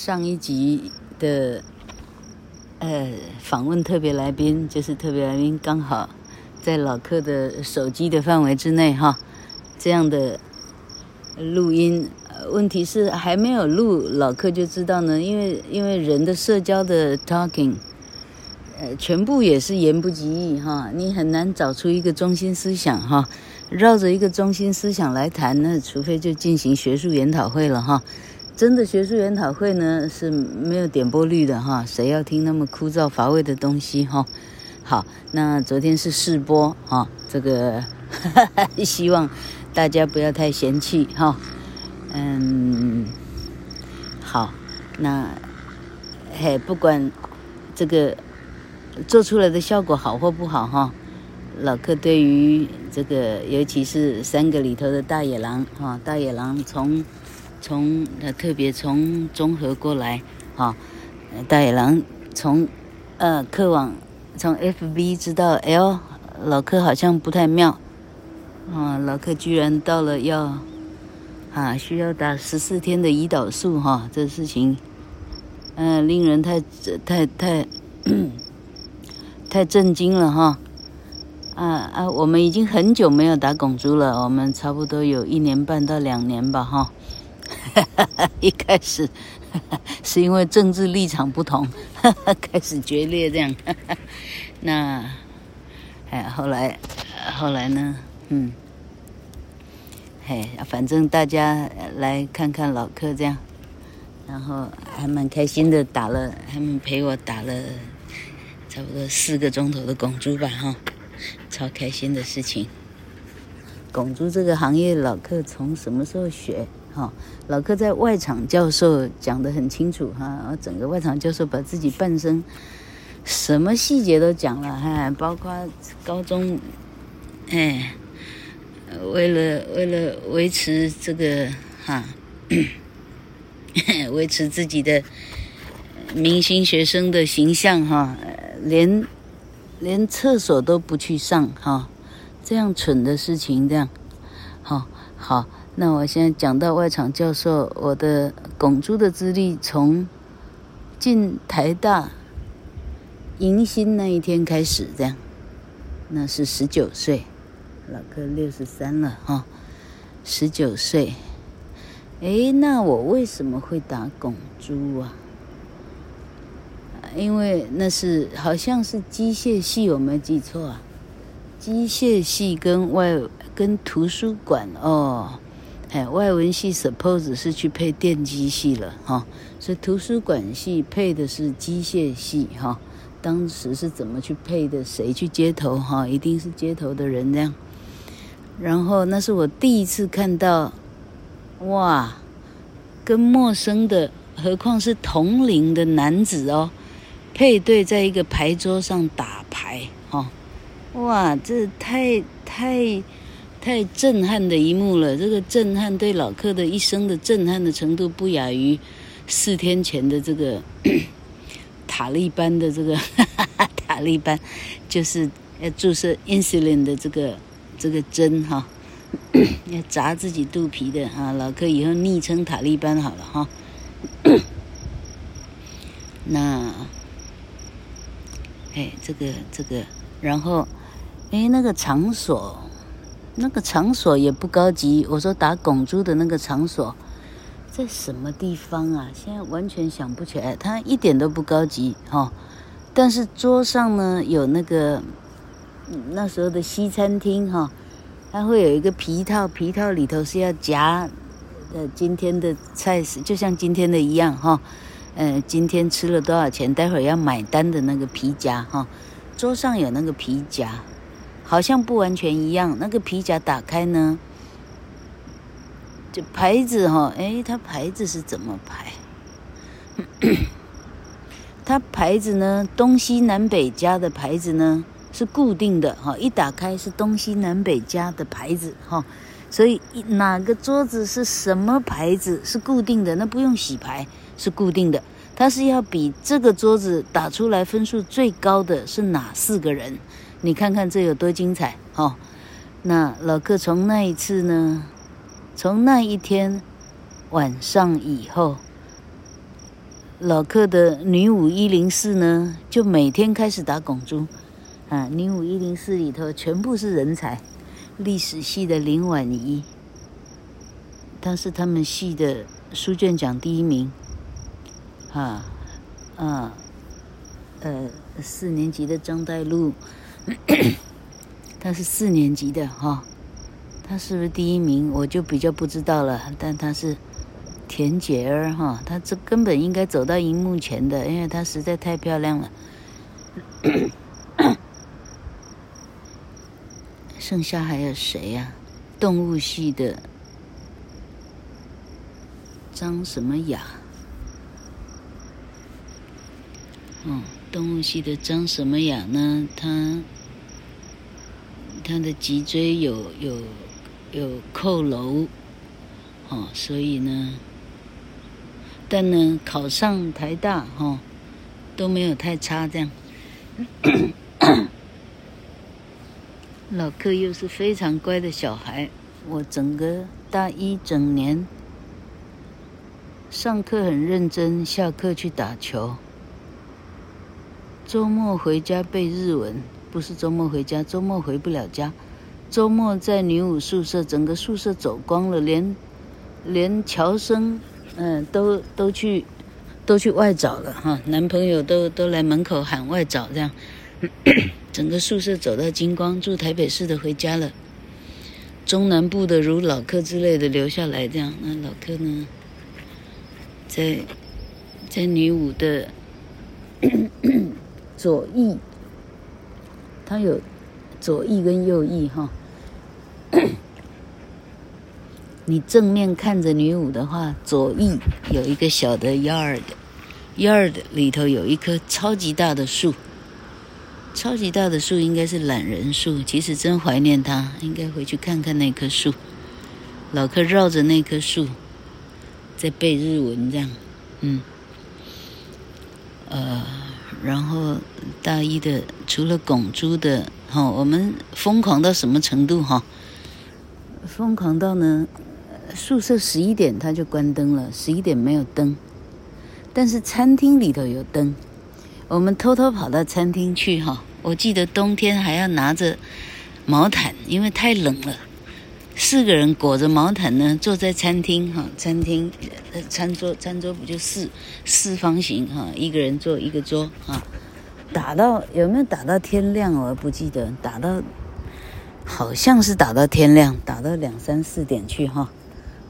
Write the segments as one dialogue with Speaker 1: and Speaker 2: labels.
Speaker 1: 上一集的呃访问特别来宾，就是特别来宾刚好在老客的手机的范围之内哈，这样的录音，问题是还没有录，老客就知道呢，因为因为人的社交的 talking，呃，全部也是言不及义哈，你很难找出一个中心思想哈，绕着一个中心思想来谈，那除非就进行学术研讨会了哈。真的学术研讨会呢是没有点播率的哈，谁要听那么枯燥乏味的东西哈？好，那昨天是试播哈，这个 希望大家不要太嫌弃哈。嗯，好，那嘿，不管这个做出来的效果好或不好哈，老客对于这个尤其是三个里头的大野狼哈，大野狼从。从他特别从中和过来，哈，大野狼从呃客网从 FB 知道，L，老客好像不太妙，啊，老客居然到了要啊需要打十四天的胰岛素哈，这事情，嗯、令人太太太太震惊了哈，啊啊，我们已经很久没有打拱猪了，我们差不多有一年半到两年吧哈。一开始 是因为政治立场不同，开始决裂这样。那哎，后来后来呢？嗯，嘿，反正大家来看看老客这样，然后还蛮开心的，打了他们陪我打了差不多四个钟头的拱猪吧，哈，超开心的事情。拱猪这个行业，老客从什么时候学？哈，老柯在外场教授讲得很清楚哈，整个外场教授把自己半生什么细节都讲了哈，包括高中，哎，为了为了维持这个哈，维持自己的明星学生的形象哈，连连厕所都不去上哈，这样蠢的事情这样，好，好。那我现在讲到外场教授，我的拱猪的资历从进台大迎新那一天开始，这样，那是十九岁，老哥六十三了哈，十九岁，哎，那我为什么会打拱猪啊？因为那是好像是机械系，我没记错啊，机械系跟外跟图书馆哦。哎，外文系 suppose 是去配电机系了哈，所以图书馆系配的是机械系哈。当时是怎么去配的？谁去接头哈？一定是接头的人这样。然后那是我第一次看到，哇，跟陌生的，何况是同龄的男子哦，配对在一个牌桌上打牌哈，哇，这太太。太震撼的一幕了！这个震撼对老客的一生的震撼的程度，不亚于四天前的这个 塔利班的这个哈 哈塔利班，就是要注射 insulin 的这个这个针哈，要扎自己肚皮的啊。老客以后昵称塔利班好了哈。那，哎，这个这个，然后，哎，那个场所。那个场所也不高级，我说打拱珠的那个场所在什么地方啊？现在完全想不起来，它一点都不高级哈、哦。但是桌上呢有那个那时候的西餐厅哈、哦，它会有一个皮套，皮套里头是要夹呃今天的菜式，就像今天的一样哈。呃、今天吃了多少钱？待会儿要买单的那个皮夹哈、桌上有那个皮夹。好像不完全一样，那个皮夹打开呢，就牌子哈，哎，它牌子是怎么排？它牌子呢，东西南北家的牌子呢是固定的哈，一打开是东西南北家的牌子哈，所以哪个桌子是什么牌子是固定的，那不用洗牌，是固定的。它是要比这个桌子打出来分数最高的是哪四个人？你看看这有多精彩哦！那老客从那一次呢，从那一天晚上以后，老课的女五一零四呢，就每天开始打拱珠，啊，女五一零四里头全部是人才，历史系的林婉仪，她是他们系的书卷奖第一名，啊，啊，呃，四年级的张岱露，他是四年级的哈，他是不是第一名？我就比较不知道了，但他是。田姐儿哈，他这根本应该走到荧幕前的，因为他实在太漂亮了。剩下还有谁呀、动物系的张什么雅？嗯，动物系的张什么雅呢？他他的脊椎有有有扣楼，哦，所以呢。但呢，考上台大哈、哦，都没有太差这样。老克又是非常乖的小孩，我整个大一整年上课很认真，下课去打球，周末回家背日文，不是周末回家，周末回不了家，周末在女五宿舍，整个宿舍走光了，连连乔生。嗯，都都去，都去外找了哈，男朋友都都来门口喊外找，这样，整个宿舍走到精光，住台北市的回家了，中南部的如老客之类的留下来，这样，那老客呢，在在女五的左翼，他有左翼跟右翼哈。你正面看着女五的话，左翼有一个小的 yard，yard 里头有一棵超级大的树，超级大的树应该是懒人树。其实真怀念它，应该回去看看那棵树。老柯绕着那棵树在背日文，这样，嗯，呃，然后大一的除了拱珠的，哈、哦，我们疯狂到什么程度哈？疯狂到呢？宿舍十一点他就关灯了，十一点没有灯，但是餐厅里头有灯。我们偷偷跑到餐厅去哈，我记得冬天还要拿着毛毯，因为太冷了。四个人裹着毛毯呢，坐在餐厅哈，餐厅餐桌餐桌不就四四方形哈，一个人坐一个桌啊，打到有没有打到天亮我不记得，打到好像是打到天亮，打到两三四点去哈。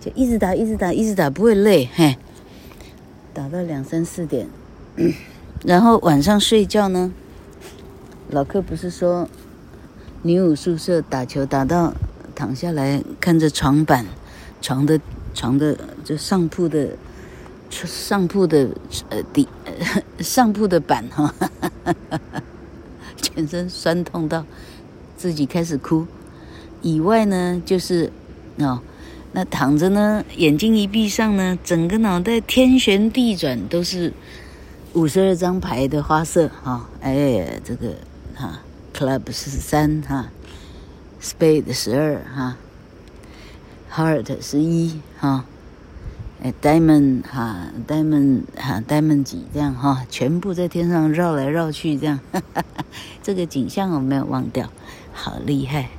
Speaker 1: 就一直打，一直打，一直打，不会累，嘿，打到两三四点，然后晚上睡觉呢。老客不是说，女五宿舍打球打到躺下来，看着床板，床的床的就上铺的上铺的呃底上铺的板哈，全身酸痛到自己开始哭。以外呢，就是哦。那躺着呢，眼睛一闭上呢，整个脑袋天旋地转，都是五十二张牌的花色哈、哦。哎，这个哈，Club 十三哈，Spade 十二哈，Heart 十一哈，哎，Diamond 哈，Diamond 哈，Diamond 几这样哈，全部在天上绕来绕去这样，哈哈哈，这个景象我没有忘掉，好厉害，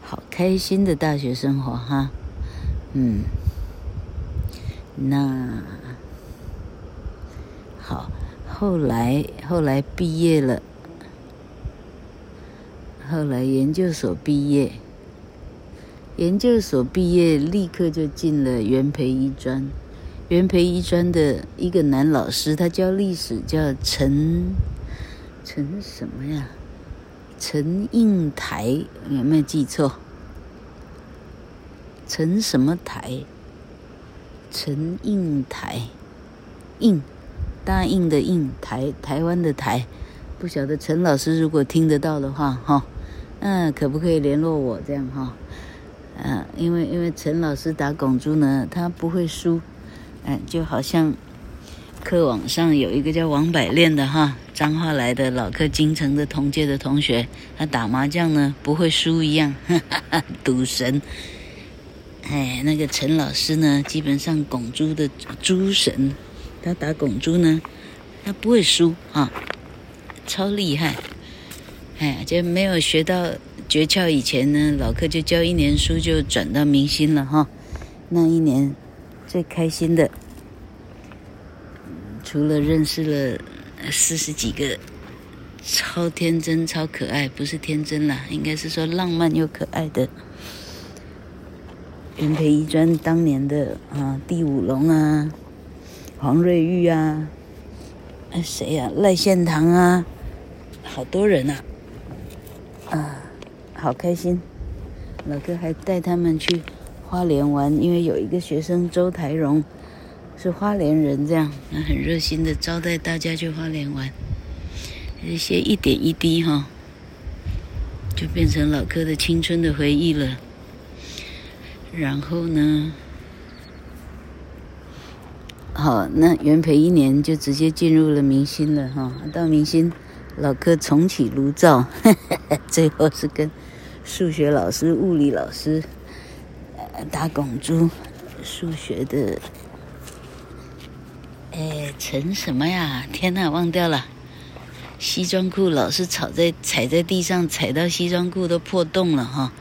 Speaker 1: 好开心的大学生活哈。嗯，那好，后来后来毕业了，后来研究所毕业，研究所毕业立刻就进了元培医专，元培医专的一个男老师，他教历史，叫陈陈什么呀？陈应台，有没有记错？陈什么台？陈应台，应答应的应台，台湾的台，不晓得陈老师如果听得到的话，哈，嗯，可不可以联络我这样哈？嗯，因为因为陈老师打拱珠呢，他不会输，嗯，就好像课网上有一个叫王百炼的哈，彰化来的老客京城的同届的同学，他打麻将呢不会输一样，哈哈哈，赌神。哎，那个陈老师呢，基本上拱珠的珠神，他打拱珠呢，他不会输啊，超厉害。哎，就没有学到诀窍以前呢，老柯就教一年书就转到明星了哈。那一年最开心的，除了认识了四十几个超天真、超可爱，不是天真啦，应该是说浪漫又可爱的。元培医专当年的啊，第五龙啊，黄瑞玉啊，谁呀、赖献堂啊，好多人啊，啊，好开心。老柯还带他们去花莲玩，因为有一个学生周台荣是花莲人，这样，很热心的招待大家去花莲玩。这些一点一滴哈，就变成老柯的青春的回忆了。然后呢，好，那元培一年就直接进入了明星了哈。到明星，老柯重启炉灶，最后是跟数学老师、物理老师呃打拱珠，数学的，哎，陈什么呀？天哪，忘掉了。西装裤老是踩在踩在地上，踩到西装裤都破洞了哈。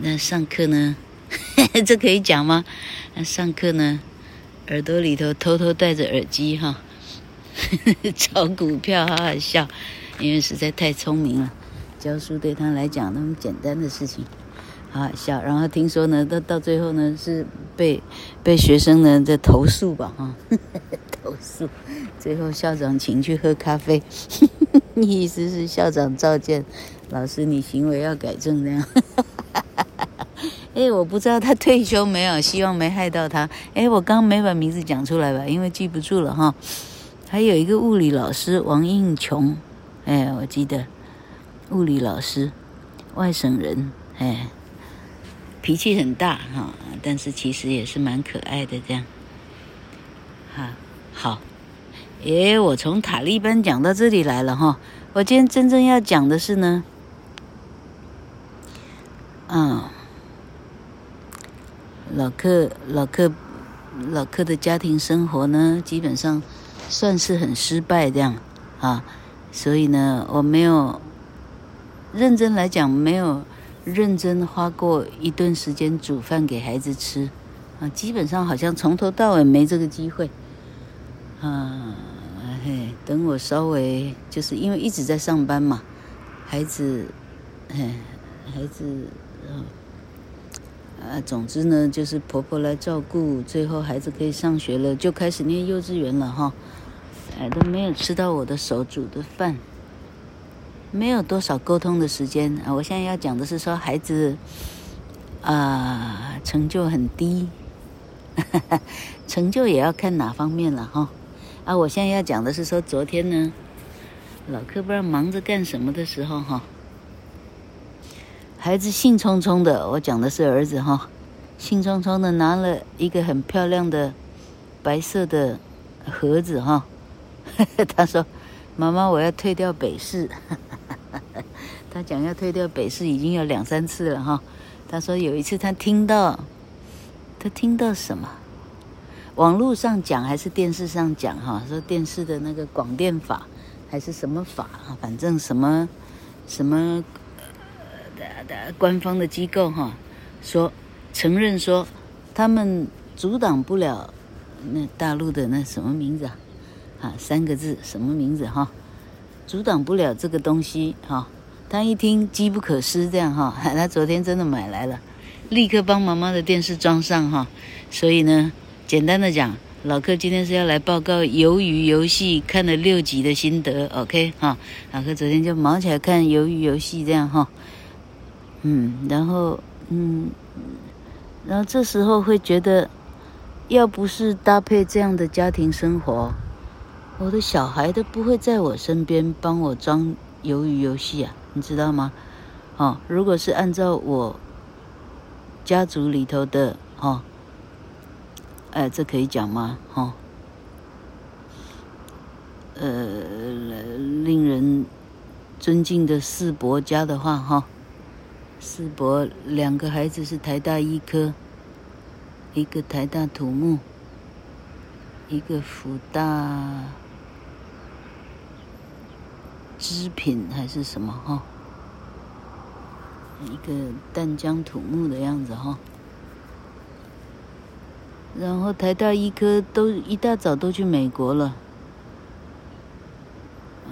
Speaker 1: 那上课呢？这可以讲吗？那上课呢，耳朵里头偷偷戴着耳机哈，炒股票好好笑，因为实在太聪明了，教书对他来讲那么简单的事情，好笑。然后听说呢，到到最后呢是被被学生呢在投诉吧哈，投诉，最后校长请去喝咖啡，意思是校长召见老师，你行为要改正这样。哎，我不知道他退休没有，希望没害到他。哎，我刚没把名字讲出来吧，因为记不住了哈。还有一个物理老师王应琼，哎，我记得，物理老师，外省人，哎，脾气很大哈，但是其实也是蛮可爱的这样。哈，好，哎，我从塔利班讲到这里来了哈。我今天真正要讲的是呢，嗯。老克，老克，老克的家庭生活呢，基本上算是很失败这样啊，所以呢，我没有认真来讲，没有认真花过一顿时间煮饭给孩子吃啊，基本上好像从头到尾没这个机会啊。嘿，等我稍微就是因为一直在上班嘛，孩子，嘿，孩子，啊。总之呢，就是婆婆来照顾，最后孩子可以上学了，就开始念幼稚园了哈。哎，都没有吃到我的手煮的饭，没有多少沟通的时间啊。我现在要讲的是说，孩子啊，成就很低，哈哈，成就也要看哪方面了哈。啊，我现在要讲的是说，昨天呢，老柯不知道忙着干什么的时候哈。孩子兴冲冲的，我讲的是儿子哈，兴冲冲的拿了一个很漂亮的白色的盒子哈，他说：“妈妈，我要退掉北市。” 他讲要退掉北市已经有两三次了哈。他说有一次他听到，他听到什么？网络上讲还是电视上讲哈？说电视的那个广电法还是什么法？反正什么什么的的。官方的机构哈说承认说他们阻挡不了那大陆的那什么名字啊啊三个字什么名字哈阻挡不了这个东西哈他一听机不可失这样哈 他昨天真的买来了立刻帮妈妈的电视装上哈。所以呢简单的讲老柯今天是要来报告鱿鱼游戏看了六集的心得 OK 哈老柯昨天就忙起来看鱿鱼游戏这样哈。嗯，然后嗯，然后这时候会觉得，要不是搭配这样的家庭生活，我的小孩都不会在我身边帮我装鱿鱼游戏啊，你知道吗？哦，如果是按照我家族里头的哦，哎，这可以讲吗？哦，呃，令人尊敬的四伯家的话，哈、哦。四伯两个孩子是台大医科，一个台大土木，一个福大织品还是什么哈？一个淡江土木的样子哈。然后台大医科都一大早都去美国了。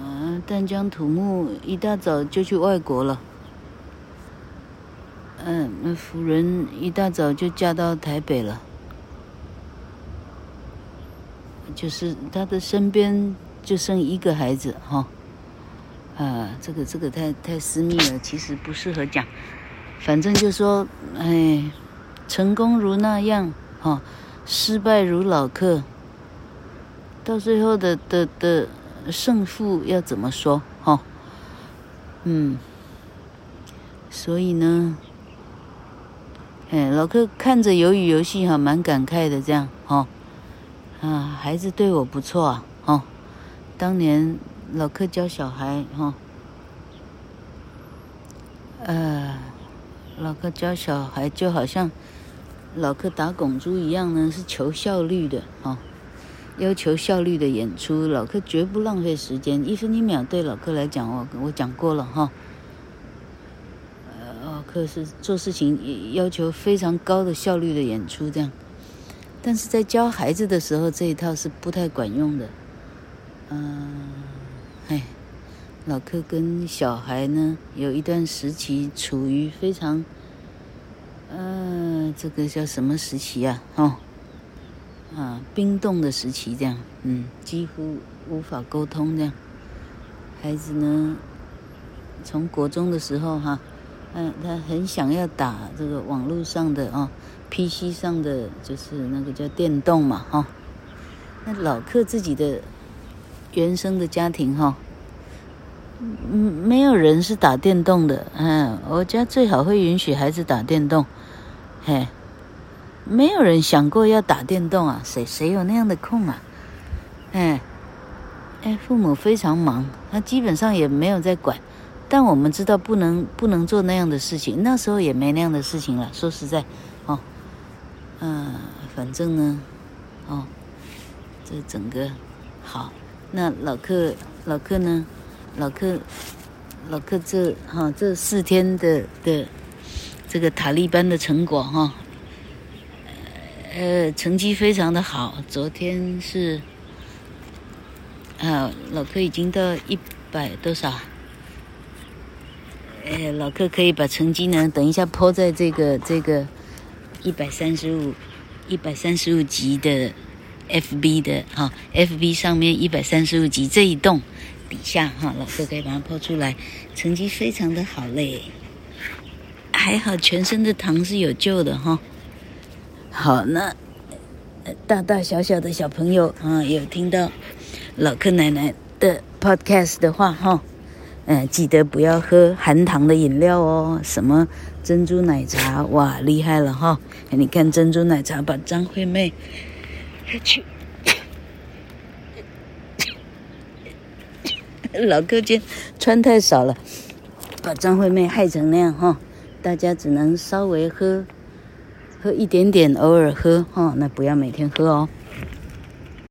Speaker 1: 嗯，淡江土木一大早就去外国了。嗯，那辅仁一大早就嫁到台北了。就是他的身边就剩一个孩子哈，啊，这个这个太太私密了，其实不适合讲。反正就说，哎，成功如那样哈，失败如老客。到最后的的的胜负要怎么说哈？嗯，所以呢，哎，老客看着鱿鱼游戏哈，蛮感慨的这样哈。啊，孩子对我不错啊，哦，当年老柯教小孩哈、呃，老柯教小孩就好像老柯打拱珠一样呢，是求效率的哦，要求效率的演出，老柯绝不浪费时间，一分一秒对老柯来讲，我我讲过了哈、呃，老柯是做事情要求非常高的效率的演出这样。但是在教孩子的时候，这一套是不太管用的。嗯，哎，老柯跟小孩呢，有一段时期处于非常，呃，这个叫什么时期啊？哦，啊，冰冻的时期，这样，嗯，几乎无法沟通这样。孩子呢，从国中的时候哈，嗯，他很想要打这个网络上的啊。PC 上的就是那个叫电动嘛，哈。那老克自己的原生的家庭，哈，嗯，没有人是打电动的，嗯，我家最好会允许孩子打电动，嘿，没有人想过要打电动啊，谁谁有那样的空啊？哎，哎，父母非常忙，他基本上也没有在管，但我们知道不能不能做那样的事情，那时候也没那样的事情了，说实在，哦。嗯，反正呢，哦，这整个好，那老客老客呢，老客老客这哈、这四天的的这个塔利班的成果哈、呃，成绩非常的好。昨天是啊，老客已经到一百多少？呃，老客可以把成绩呢，等一下抛在这个这个。一百三十五，一百三十五级的 FB 的哈，FB 上面一百三十五集这一栋底下哈，老师可以把它抛出来，成绩非常的好嘞，还好全身的糖是有救的哈。好，那大大小小的小朋友啊，有听到老柯奶奶的 Podcast 的话哈。嗯，记得不要喝含糖的饮料哦，什么珍珠奶茶，哇，厉害了哈！你看珍珠奶茶把张惠妹，去，老哥今天穿太少了，把张惠妹害成那样哈，大家只能稍微喝，喝一点点，偶尔喝哈，那不要每天喝哦。